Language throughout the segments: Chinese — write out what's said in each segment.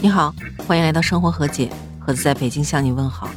你好，欢迎来到生活和解，盒子在北京向你问好。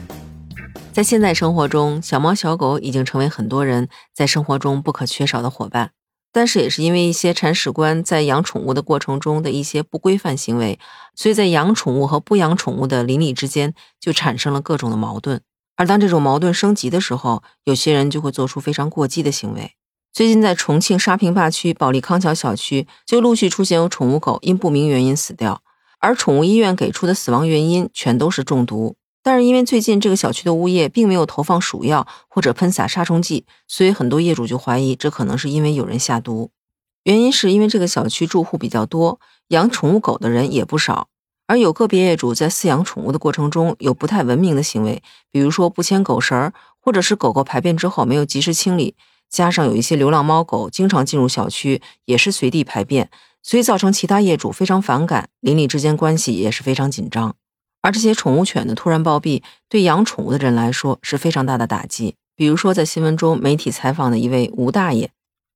在现在生活中，小猫小狗已经成为很多人在生活中不可缺少的伙伴。但是，也是因为一些铲屎官在养宠物的过程中的一些不规范行为，所以在养宠物和不养宠物的邻里之间就产生了各种的矛盾。而当这种矛盾升级的时候，有些人就会做出非常过激的行为。最近，在重庆沙坪坝区保利康桥小区，就陆续出现有宠物狗因不明原因死掉，而宠物医院给出的死亡原因全都是中毒。但是因为最近这个小区的物业并没有投放鼠药或者喷洒杀虫剂，所以很多业主就怀疑这可能是因为有人下毒。原因是因为这个小区住户比较多，养宠物狗的人也不少，而有个别业主在饲养宠物的过程中有不太文明的行为，比如说不牵狗绳儿，或者是狗狗排便之后没有及时清理，加上有一些流浪猫狗经常进入小区，也是随地排便，所以造成其他业主非常反感，邻里之间关系也是非常紧张。而这些宠物犬的突然暴毙，对养宠物的人来说是非常大的打击。比如说，在新闻中，媒体采访的一位吴大爷，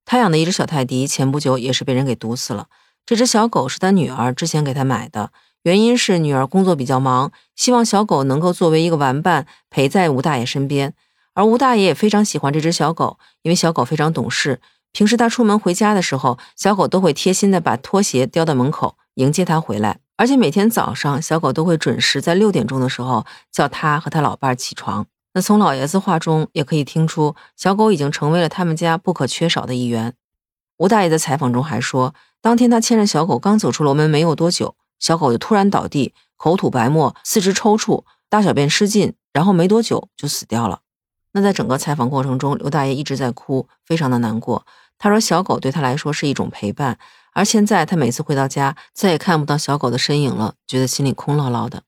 他养的一只小泰迪，前不久也是被人给毒死了。这只小狗是他女儿之前给他买的，原因是女儿工作比较忙，希望小狗能够作为一个玩伴陪在吴大爷身边。而吴大爷也非常喜欢这只小狗，因为小狗非常懂事。平时他出门回家的时候，小狗都会贴心的把拖鞋叼到门口迎接他回来。而且每天早上，小狗都会准时在六点钟的时候叫他和他老伴儿起床。那从老爷子话中也可以听出，小狗已经成为了他们家不可缺少的一员。吴大爷在采访中还说，当天他牵着小狗刚走出楼门没有多久，小狗就突然倒地，口吐白沫，四肢抽搐，大小便失禁，然后没多久就死掉了。那在整个采访过程中，刘大爷一直在哭，非常的难过。他说，小狗对他来说是一种陪伴。而现在，他每次回到家，再也看不到小狗的身影了，觉得心里空落落的。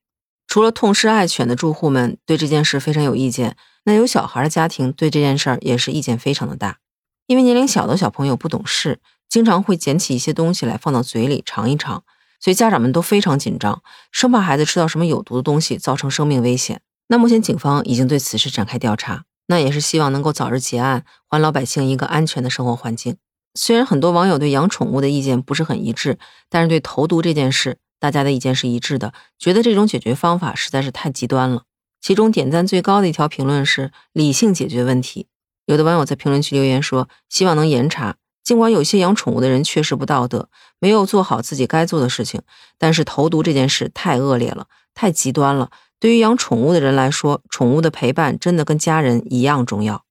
除了痛失爱犬的住户们对这件事非常有意见，那有小孩的家庭对这件事儿也是意见非常的大。因为年龄小的小朋友不懂事，经常会捡起一些东西来放到嘴里尝一尝，所以家长们都非常紧张，生怕孩子吃到什么有毒的东西，造成生命危险。那目前警方已经对此事展开调查，那也是希望能够早日结案，还老百姓一个安全的生活环境。虽然很多网友对养宠物的意见不是很一致，但是对投毒这件事，大家的意见是一致的，觉得这种解决方法实在是太极端了。其中点赞最高的一条评论是“理性解决问题”。有的网友在评论区留言说，希望能严查。尽管有些养宠物的人确实不道德，没有做好自己该做的事情，但是投毒这件事太恶劣了，太极端了。对于养宠物的人来说，宠物的陪伴真的跟家人一样重要。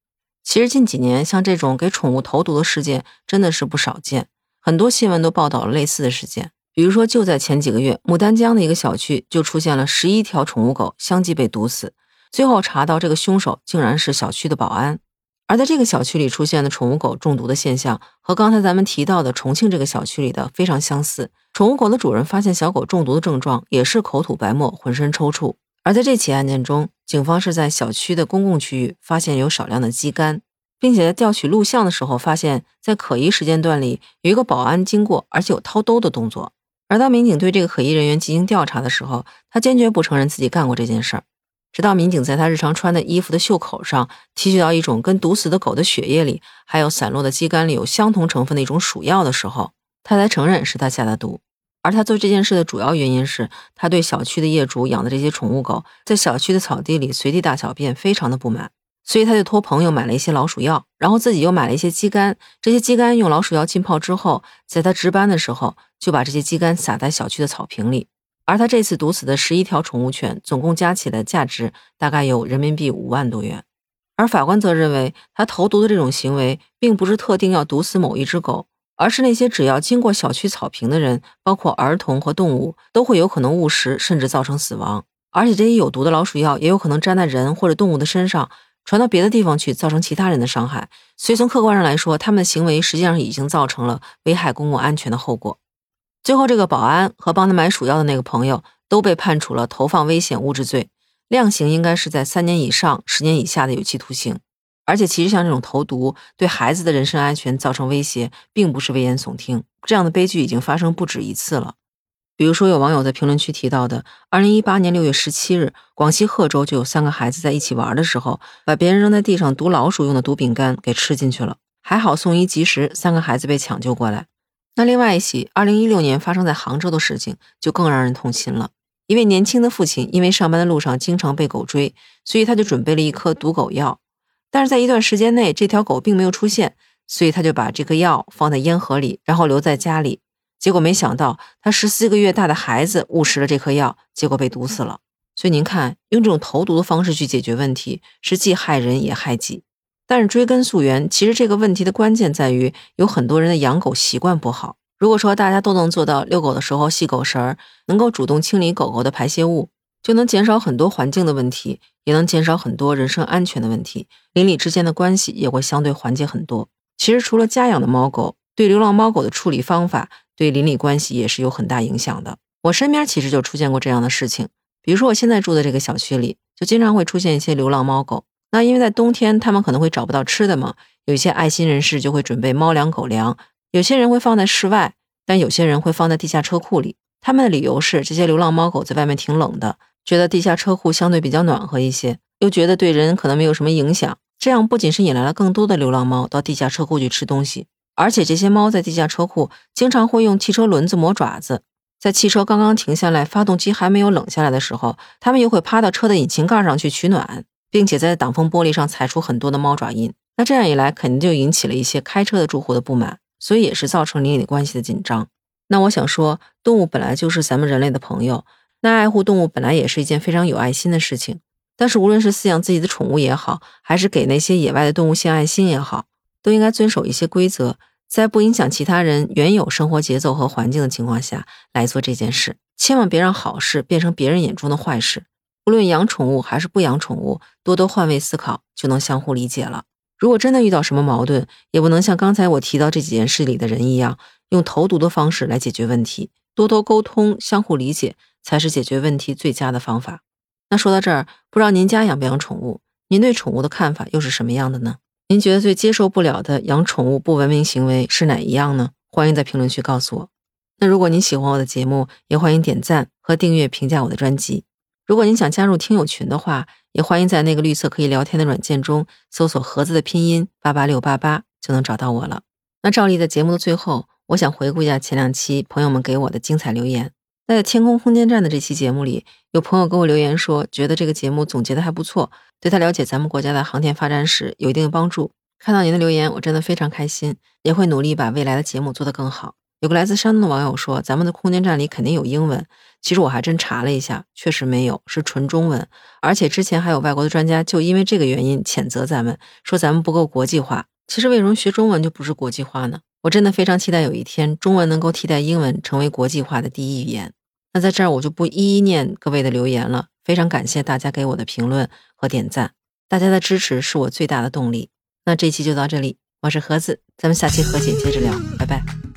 其实近几年，像这种给宠物投毒的事件真的是不少见，很多新闻都报道了类似的事件。比如说，就在前几个月，牡丹江的一个小区就出现了十一条宠物狗相继被毒死，最后查到这个凶手竟然是小区的保安。而在这个小区里出现的宠物狗中毒的现象，和刚才咱们提到的重庆这个小区里的非常相似。宠物狗的主人发现小狗中毒的症状也是口吐白沫、浑身抽搐。而在这起案件中，警方是在小区的公共区域发现有少量的鸡肝，并且在调取录像的时候，发现，在可疑时间段里有一个保安经过，而且有掏兜的动作。而当民警对这个可疑人员进行调查的时候，他坚决不承认自己干过这件事儿。直到民警在他日常穿的衣服的袖口上提取到一种跟毒死的狗的血液里，还有散落的鸡肝里有相同成分的一种鼠药的时候，他才承认是他下的毒。而他做这件事的主要原因是他对小区的业主养的这些宠物狗在小区的草地里随地大小便非常的不满，所以他就托朋友买了一些老鼠药，然后自己又买了一些鸡肝。这些鸡肝用老鼠药浸泡之后，在他值班的时候就把这些鸡肝撒在小区的草坪里。而他这次毒死的十一条宠物犬，总共加起来价值大概有人民币五万多元。而法官则认为，他投毒的这种行为并不是特定要毒死某一只狗。而是那些只要经过小区草坪的人，包括儿童和动物，都会有可能误食，甚至造成死亡。而且这些有毒的老鼠药也有可能粘在人或者动物的身上，传到别的地方去，造成其他人的伤害。所以从客观上来说，他们的行为实际上已经造成了危害公共安全的后果。最后，这个保安和帮他买鼠药的那个朋友都被判处了投放危险物质罪，量刑应该是在三年以上十年以下的有期徒刑。而且，其实像这种投毒对孩子的人身安全造成威胁，并不是危言耸听。这样的悲剧已经发生不止一次了。比如说，有网友在评论区提到的，二零一八年六月十七日，广西贺州就有三个孩子在一起玩的时候，把别人扔在地上毒老鼠用的毒饼干给吃进去了，还好送医及时，三个孩子被抢救过来。那另外一起二零一六年发生在杭州的事情，就更让人痛心了。一位年轻的父亲因为上班的路上经常被狗追，所以他就准备了一颗毒狗药。但是在一段时间内，这条狗并没有出现，所以他就把这颗药放在烟盒里，然后留在家里。结果没想到，他十四个月大的孩子误食了这颗药，结果被毒死了。所以您看，用这种投毒的方式去解决问题，是既害人也害己。但是追根溯源，其实这个问题的关键在于，有很多人的养狗习惯不好。如果说大家都能做到遛狗的时候系狗绳儿，能够主动清理狗狗的排泄物，就能减少很多环境的问题，也能减少很多人身安全的问题，邻里之间的关系也会相对缓解很多。其实除了家养的猫狗，对流浪猫狗的处理方法，对邻里关系也是有很大影响的。我身边其实就出现过这样的事情，比如说我现在住的这个小区里，就经常会出现一些流浪猫狗。那因为在冬天，它们可能会找不到吃的嘛，有一些爱心人士就会准备猫粮、狗粮。有些人会放在室外，但有些人会放在地下车库里。他们的理由是，这些流浪猫狗在外面挺冷的，觉得地下车库相对比较暖和一些，又觉得对人可能没有什么影响。这样不仅是引来了更多的流浪猫到地下车库去吃东西，而且这些猫在地下车库经常会用汽车轮子磨爪子。在汽车刚刚停下来，发动机还没有冷下来的时候，它们又会趴到车的引擎盖上去取暖，并且在挡风玻璃上踩出很多的猫爪印。那这样一来，肯定就引起了一些开车的住户的不满。所以也是造成邻里关系的紧张。那我想说，动物本来就是咱们人类的朋友，那爱护动物本来也是一件非常有爱心的事情。但是无论是饲养自己的宠物也好，还是给那些野外的动物献爱心也好，都应该遵守一些规则，在不影响其他人原有生活节奏和环境的情况下来做这件事。千万别让好事变成别人眼中的坏事。无论养宠物还是不养宠物，多多换位思考，就能相互理解了。如果真的遇到什么矛盾，也不能像刚才我提到这几件事里的人一样，用投毒的方式来解决问题。多多沟通，相互理解，才是解决问题最佳的方法。那说到这儿，不知道您家养不养宠物？您对宠物的看法又是什么样的呢？您觉得最接受不了的养宠物不文明行为是哪一样呢？欢迎在评论区告诉我。那如果您喜欢我的节目，也欢迎点赞和订阅、评价我的专辑。如果您想加入听友群的话，也欢迎在那个绿色可以聊天的软件中搜索“盒子”的拼音八八六八八，就能找到我了。那照例在节目的最后，我想回顾一下前两期朋友们给我的精彩留言。那在天空空间站的这期节目里，有朋友给我留言说，觉得这个节目总结的还不错，对他了解咱们国家的航天发展史有一定的帮助。看到您的留言，我真的非常开心，也会努力把未来的节目做得更好。有个来自山东的网友说，咱们的空间站里肯定有英文。其实我还真查了一下，确实没有，是纯中文。而且之前还有外国的专家就因为这个原因谴责咱们，说咱们不够国际化。其实为什么学中文就不是国际化呢？我真的非常期待有一天中文能够替代英文成为国际化的第一语言。那在这儿我就不一一念各位的留言了，非常感谢大家给我的评论和点赞，大家的支持是我最大的动力。那这期就到这里，我是盒子，咱们下期和解接着聊，拜拜。